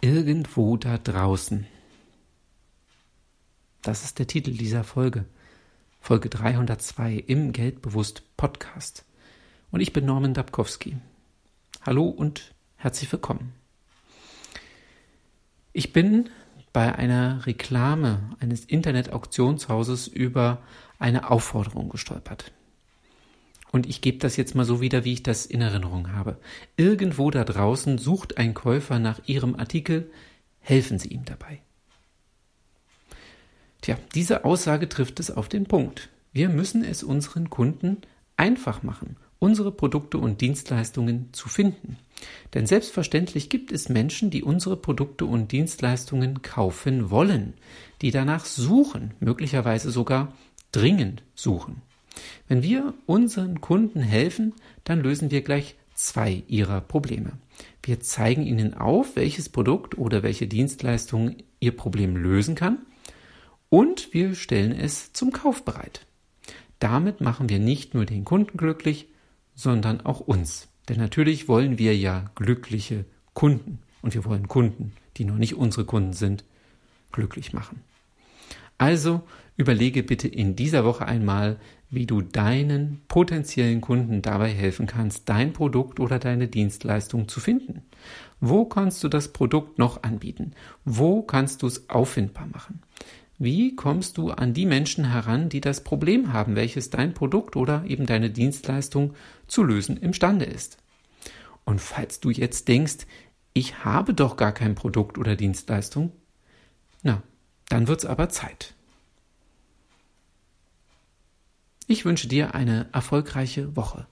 Irgendwo da draußen. Das ist der Titel dieser Folge. Folge 302 im Geldbewusst Podcast. Und ich bin Norman Dabkowski. Hallo und herzlich willkommen. Ich bin bei einer Reklame eines Internet-Auktionshauses über eine Aufforderung gestolpert. Und ich gebe das jetzt mal so wieder, wie ich das in Erinnerung habe. Irgendwo da draußen sucht ein Käufer nach Ihrem Artikel, helfen Sie ihm dabei. Tja, diese Aussage trifft es auf den Punkt. Wir müssen es unseren Kunden einfach machen, unsere Produkte und Dienstleistungen zu finden. Denn selbstverständlich gibt es Menschen, die unsere Produkte und Dienstleistungen kaufen wollen, die danach suchen, möglicherweise sogar dringend suchen. Wenn wir unseren Kunden helfen, dann lösen wir gleich zwei ihrer Probleme. Wir zeigen ihnen auf, welches Produkt oder welche Dienstleistung ihr Problem lösen kann und wir stellen es zum Kauf bereit. Damit machen wir nicht nur den Kunden glücklich, sondern auch uns. Denn natürlich wollen wir ja glückliche Kunden und wir wollen Kunden, die noch nicht unsere Kunden sind, glücklich machen. Also überlege bitte in dieser Woche einmal, wie du deinen potenziellen Kunden dabei helfen kannst, dein Produkt oder deine Dienstleistung zu finden. Wo kannst du das Produkt noch anbieten? Wo kannst du es auffindbar machen? Wie kommst du an die Menschen heran, die das Problem haben, welches dein Produkt oder eben deine Dienstleistung zu lösen imstande ist? Und falls du jetzt denkst, ich habe doch gar kein Produkt oder Dienstleistung, na, dann wird's aber Zeit. Ich wünsche dir eine erfolgreiche Woche.